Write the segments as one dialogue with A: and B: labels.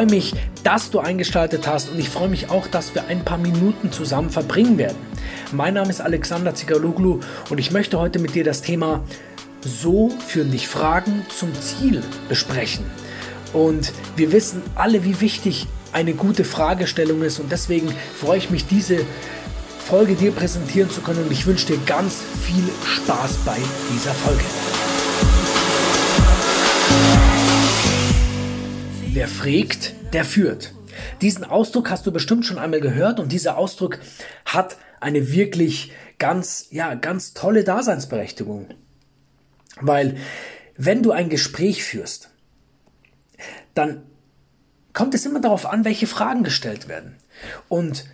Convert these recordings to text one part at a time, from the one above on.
A: freue mich, dass du eingeschaltet hast und ich freue mich auch, dass wir ein paar Minuten zusammen verbringen werden. Mein Name ist Alexander Zigaluglu und ich möchte heute mit dir das Thema So führen dich Fragen zum Ziel besprechen. Und wir wissen alle, wie wichtig eine gute Fragestellung ist und deswegen freue ich mich, diese Folge dir präsentieren zu können und ich wünsche dir ganz viel Spaß bei dieser Folge. Wer fragt, der führt. Diesen Ausdruck hast du bestimmt schon einmal gehört und dieser Ausdruck hat eine wirklich ganz, ja, ganz tolle Daseinsberechtigung. Weil wenn du ein Gespräch führst, dann kommt es immer darauf an, welche Fragen gestellt werden. Und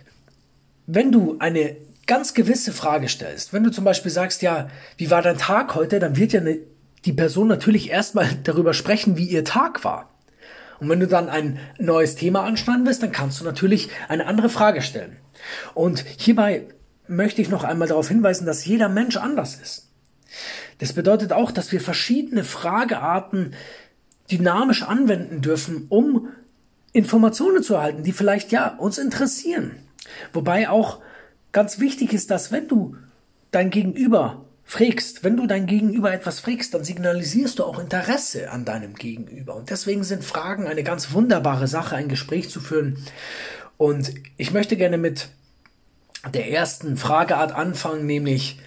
A: wenn du eine ganz gewisse Frage stellst, wenn du zum Beispiel sagst, ja, wie war dein Tag heute, dann wird ja eine, die Person natürlich erstmal darüber sprechen, wie ihr Tag war. Und wenn du dann ein neues Thema anschneiden willst, dann kannst du natürlich eine andere Frage stellen. Und hierbei möchte ich noch einmal darauf hinweisen, dass jeder Mensch anders ist. Das bedeutet auch, dass wir verschiedene Fragearten dynamisch anwenden dürfen, um Informationen zu erhalten, die vielleicht ja uns interessieren. Wobei auch ganz wichtig ist, dass wenn du dein Gegenüber fragst, wenn du dein Gegenüber etwas fragst, dann signalisierst du auch Interesse an deinem Gegenüber. Und deswegen sind Fragen eine ganz wunderbare Sache, ein Gespräch zu führen. Und ich möchte gerne mit der ersten Frageart anfangen, nämlich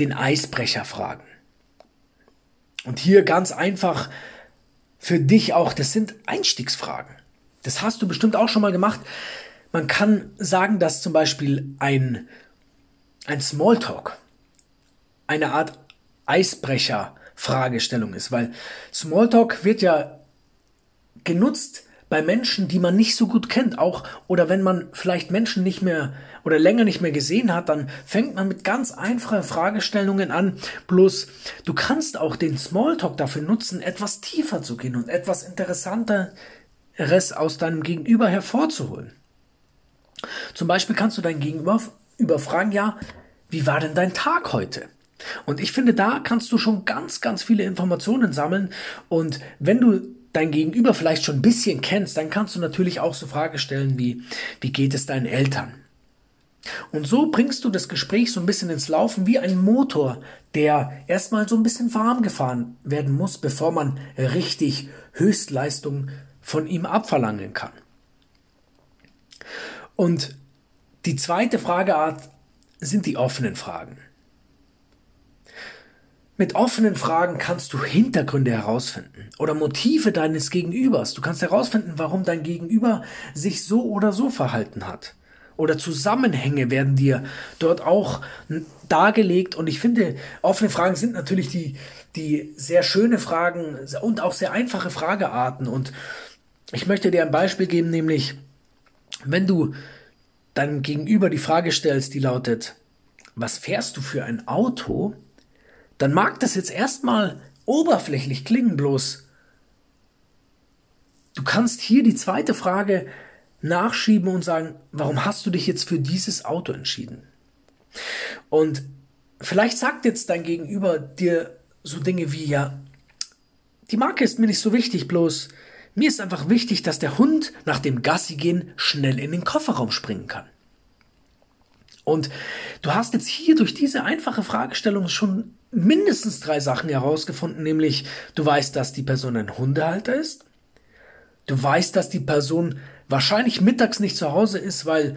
A: den Eisbrecher fragen. Und hier ganz einfach für dich auch, das sind Einstiegsfragen. Das hast du bestimmt auch schon mal gemacht. Man kann sagen, dass zum Beispiel ein, ein Smalltalk eine Art Eisbrecher-Fragestellung ist, weil Smalltalk wird ja genutzt bei Menschen, die man nicht so gut kennt, auch oder wenn man vielleicht Menschen nicht mehr oder länger nicht mehr gesehen hat, dann fängt man mit ganz einfachen Fragestellungen an. Bloß du kannst auch den Smalltalk dafür nutzen, etwas tiefer zu gehen und etwas Interessanteres aus deinem Gegenüber hervorzuholen. Zum Beispiel kannst du dein Gegenüber überfragen, ja, wie war denn dein Tag heute? Und ich finde, da kannst du schon ganz, ganz viele Informationen sammeln. Und wenn du dein Gegenüber vielleicht schon ein bisschen kennst, dann kannst du natürlich auch so Fragen stellen wie, wie geht es deinen Eltern? Und so bringst du das Gespräch so ein bisschen ins Laufen wie ein Motor, der erstmal so ein bisschen warm gefahren werden muss, bevor man richtig Höchstleistung von ihm abverlangen kann. Und die zweite Frageart sind die offenen Fragen. Mit offenen Fragen kannst du Hintergründe herausfinden oder Motive deines Gegenübers. Du kannst herausfinden, warum dein Gegenüber sich so oder so verhalten hat. Oder Zusammenhänge werden dir dort auch dargelegt. Und ich finde, offene Fragen sind natürlich die, die sehr schöne Fragen und auch sehr einfache Fragearten. Und ich möchte dir ein Beispiel geben, nämlich wenn du deinem Gegenüber die Frage stellst, die lautet, was fährst du für ein Auto? Dann mag das jetzt erstmal oberflächlich klingen, bloß du kannst hier die zweite Frage nachschieben und sagen, warum hast du dich jetzt für dieses Auto entschieden? Und vielleicht sagt jetzt dein Gegenüber dir so Dinge wie, ja, die Marke ist mir nicht so wichtig, bloß mir ist einfach wichtig, dass der Hund nach dem Gassi gehen schnell in den Kofferraum springen kann. Und du hast jetzt hier durch diese einfache Fragestellung schon mindestens drei Sachen herausgefunden, nämlich du weißt, dass die Person ein Hundehalter ist, du weißt, dass die Person wahrscheinlich mittags nicht zu Hause ist, weil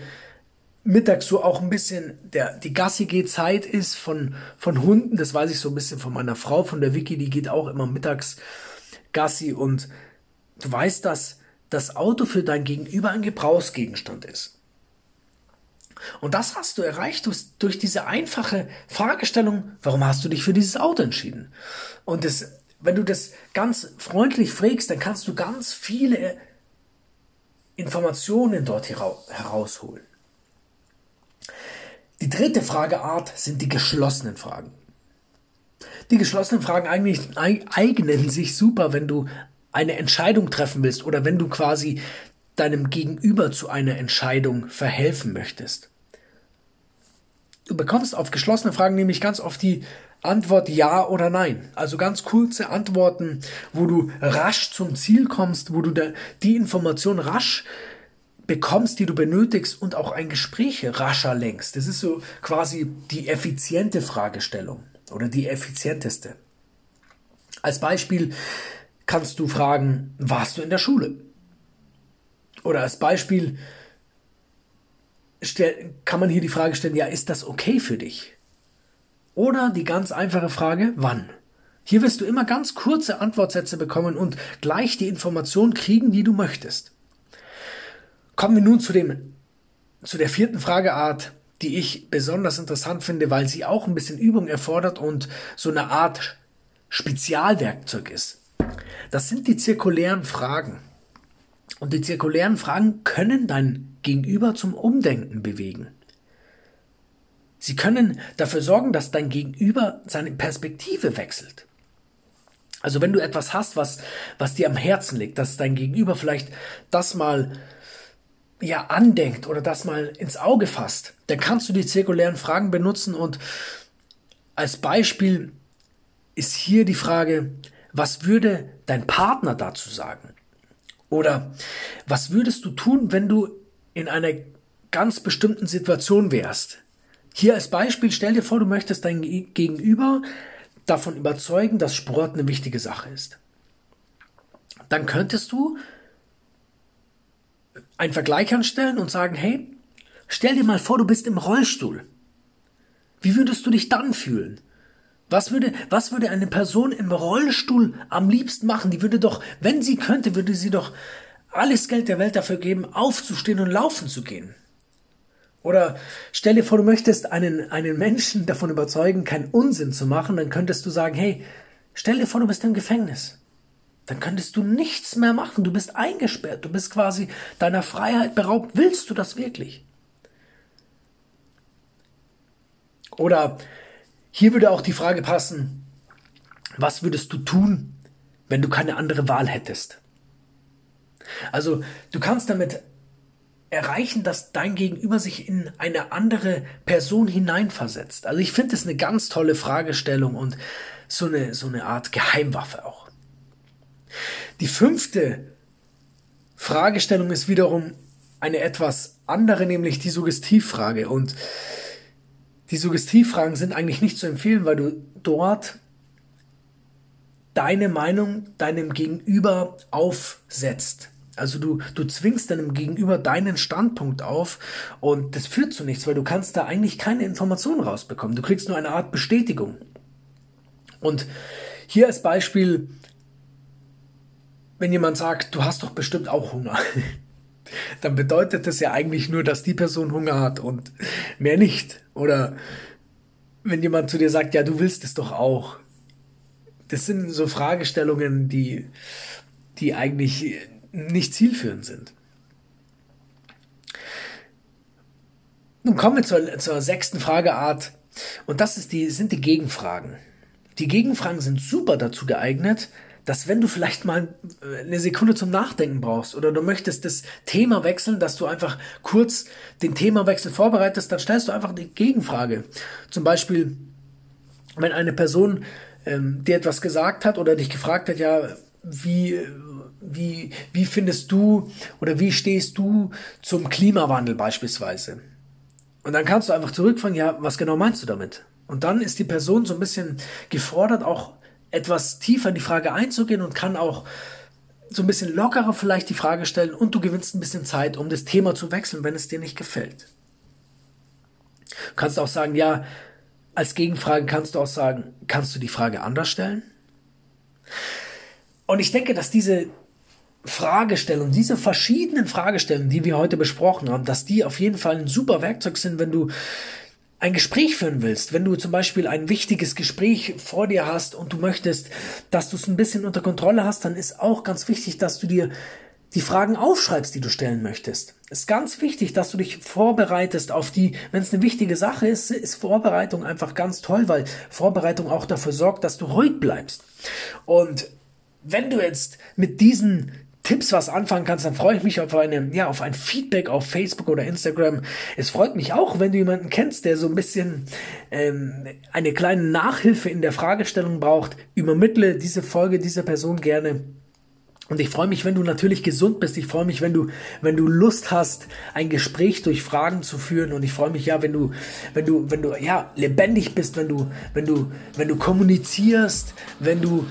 A: mittags so auch ein bisschen der die Gassi Zeit ist von von Hunden, das weiß ich so ein bisschen von meiner Frau, von der Vicky, die geht auch immer mittags Gassi. Und du weißt, dass das Auto für dein Gegenüber ein Gebrauchsgegenstand ist. Und das hast du erreicht durch diese einfache Fragestellung, warum hast du dich für dieses Auto entschieden? Und das, wenn du das ganz freundlich fragst, dann kannst du ganz viele Informationen dort herausholen. Die dritte Frageart sind die geschlossenen Fragen. Die geschlossenen Fragen eigentlich eignen sich super, wenn du eine Entscheidung treffen willst oder wenn du quasi deinem Gegenüber zu einer Entscheidung verhelfen möchtest. Du bekommst auf geschlossene Fragen nämlich ganz oft die Antwort ja oder nein. Also ganz kurze Antworten, wo du rasch zum Ziel kommst, wo du die Information rasch bekommst, die du benötigst und auch ein Gespräch rascher lenkst. Das ist so quasi die effiziente Fragestellung oder die effizienteste. Als Beispiel kannst du fragen, warst du in der Schule? Oder als Beispiel kann man hier die Frage stellen, ja, ist das okay für dich? Oder die ganz einfache Frage, wann? Hier wirst du immer ganz kurze Antwortsätze bekommen und gleich die Information kriegen, die du möchtest. Kommen wir nun zu dem, zu der vierten Frageart, die ich besonders interessant finde, weil sie auch ein bisschen Übung erfordert und so eine Art Spezialwerkzeug ist. Das sind die zirkulären Fragen. Und die zirkulären Fragen können dein Gegenüber zum Umdenken bewegen. Sie können dafür sorgen, dass dein Gegenüber seine Perspektive wechselt. Also wenn du etwas hast, was, was dir am Herzen liegt, dass dein Gegenüber vielleicht das mal ja andenkt oder das mal ins Auge fasst, dann kannst du die zirkulären Fragen benutzen und als Beispiel ist hier die Frage, was würde dein Partner dazu sagen? Oder was würdest du tun, wenn du in einer ganz bestimmten Situation wärst? Hier als Beispiel, stell dir vor, du möchtest dein Gegenüber davon überzeugen, dass Sport eine wichtige Sache ist. Dann könntest du einen Vergleich anstellen und sagen, hey, stell dir mal vor, du bist im Rollstuhl. Wie würdest du dich dann fühlen? Was würde, was würde eine Person im Rollstuhl am liebsten machen? Die würde doch, wenn sie könnte, würde sie doch alles Geld der Welt dafür geben, aufzustehen und laufen zu gehen. Oder stell dir vor, du möchtest einen, einen Menschen davon überzeugen, keinen Unsinn zu machen, dann könntest du sagen, hey, stell dir vor, du bist im Gefängnis. Dann könntest du nichts mehr machen, du bist eingesperrt, du bist quasi deiner Freiheit beraubt. Willst du das wirklich? Oder hier würde auch die Frage passen, was würdest du tun, wenn du keine andere Wahl hättest? Also du kannst damit erreichen, dass dein Gegenüber sich in eine andere Person hineinversetzt. Also ich finde das eine ganz tolle Fragestellung und so eine, so eine Art Geheimwaffe auch. Die fünfte Fragestellung ist wiederum eine etwas andere, nämlich die Suggestivfrage. Und die Suggestivfragen sind eigentlich nicht zu empfehlen, weil du dort deine Meinung deinem Gegenüber aufsetzt. Also du, du zwingst deinem Gegenüber deinen Standpunkt auf und das führt zu nichts, weil du kannst da eigentlich keine Informationen rausbekommen. Du kriegst nur eine Art Bestätigung. Und hier als Beispiel, wenn jemand sagt, du hast doch bestimmt auch Hunger, dann bedeutet das ja eigentlich nur, dass die Person Hunger hat und mehr nicht. Oder wenn jemand zu dir sagt, ja, du willst es doch auch. Das sind so Fragestellungen, die, die eigentlich nicht zielführend sind. Nun kommen wir zur, zur sechsten Frageart. Und das ist die, sind die Gegenfragen. Die Gegenfragen sind super dazu geeignet, dass wenn du vielleicht mal äh, eine Sekunde zum Nachdenken brauchst oder du möchtest das Thema wechseln, dass du einfach kurz den Themawechsel vorbereitest, dann stellst du einfach die Gegenfrage. Zum Beispiel, wenn eine Person ähm, dir etwas gesagt hat oder dich gefragt hat, ja, wie, wie, wie findest du oder wie stehst du zum Klimawandel beispielsweise? Und dann kannst du einfach zurückfragen, ja, was genau meinst du damit? Und dann ist die Person so ein bisschen gefordert, auch etwas tiefer in die Frage einzugehen und kann auch so ein bisschen lockerer vielleicht die Frage stellen und du gewinnst ein bisschen Zeit, um das Thema zu wechseln, wenn es dir nicht gefällt. Du kannst auch sagen, ja, als Gegenfrage kannst du auch sagen, kannst du die Frage anders stellen? Und ich denke, dass diese Fragestellung, diese verschiedenen Fragestellungen, die wir heute besprochen haben, dass die auf jeden Fall ein super Werkzeug sind, wenn du ein Gespräch führen willst, wenn du zum Beispiel ein wichtiges Gespräch vor dir hast und du möchtest, dass du es ein bisschen unter Kontrolle hast, dann ist auch ganz wichtig, dass du dir die Fragen aufschreibst, die du stellen möchtest. Es ist ganz wichtig, dass du dich vorbereitest auf die, wenn es eine wichtige Sache ist, ist Vorbereitung einfach ganz toll, weil Vorbereitung auch dafür sorgt, dass du ruhig bleibst. Und wenn du jetzt mit diesen Tipps was anfangen kannst, dann freue ich mich auf eine, ja, auf ein Feedback auf Facebook oder Instagram. Es freut mich auch, wenn du jemanden kennst, der so ein bisschen ähm, eine kleine Nachhilfe in der Fragestellung braucht. Übermittle diese Folge dieser Person gerne. Und ich freue mich, wenn du natürlich gesund bist. Ich freue mich, wenn du, wenn du Lust hast, ein Gespräch durch Fragen zu führen. Und ich freue mich ja, wenn du, wenn du, wenn du, ja, lebendig bist, wenn du, wenn du, wenn du kommunizierst, wenn du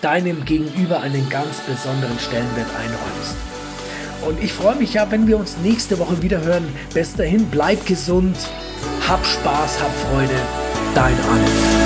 A: deinem Gegenüber einen ganz besonderen Stellenwert einräumst. Und ich freue mich ja, wenn wir uns nächste Woche wieder hören. Bis dahin, bleib gesund, hab Spaß, hab Freude. Dein Arne.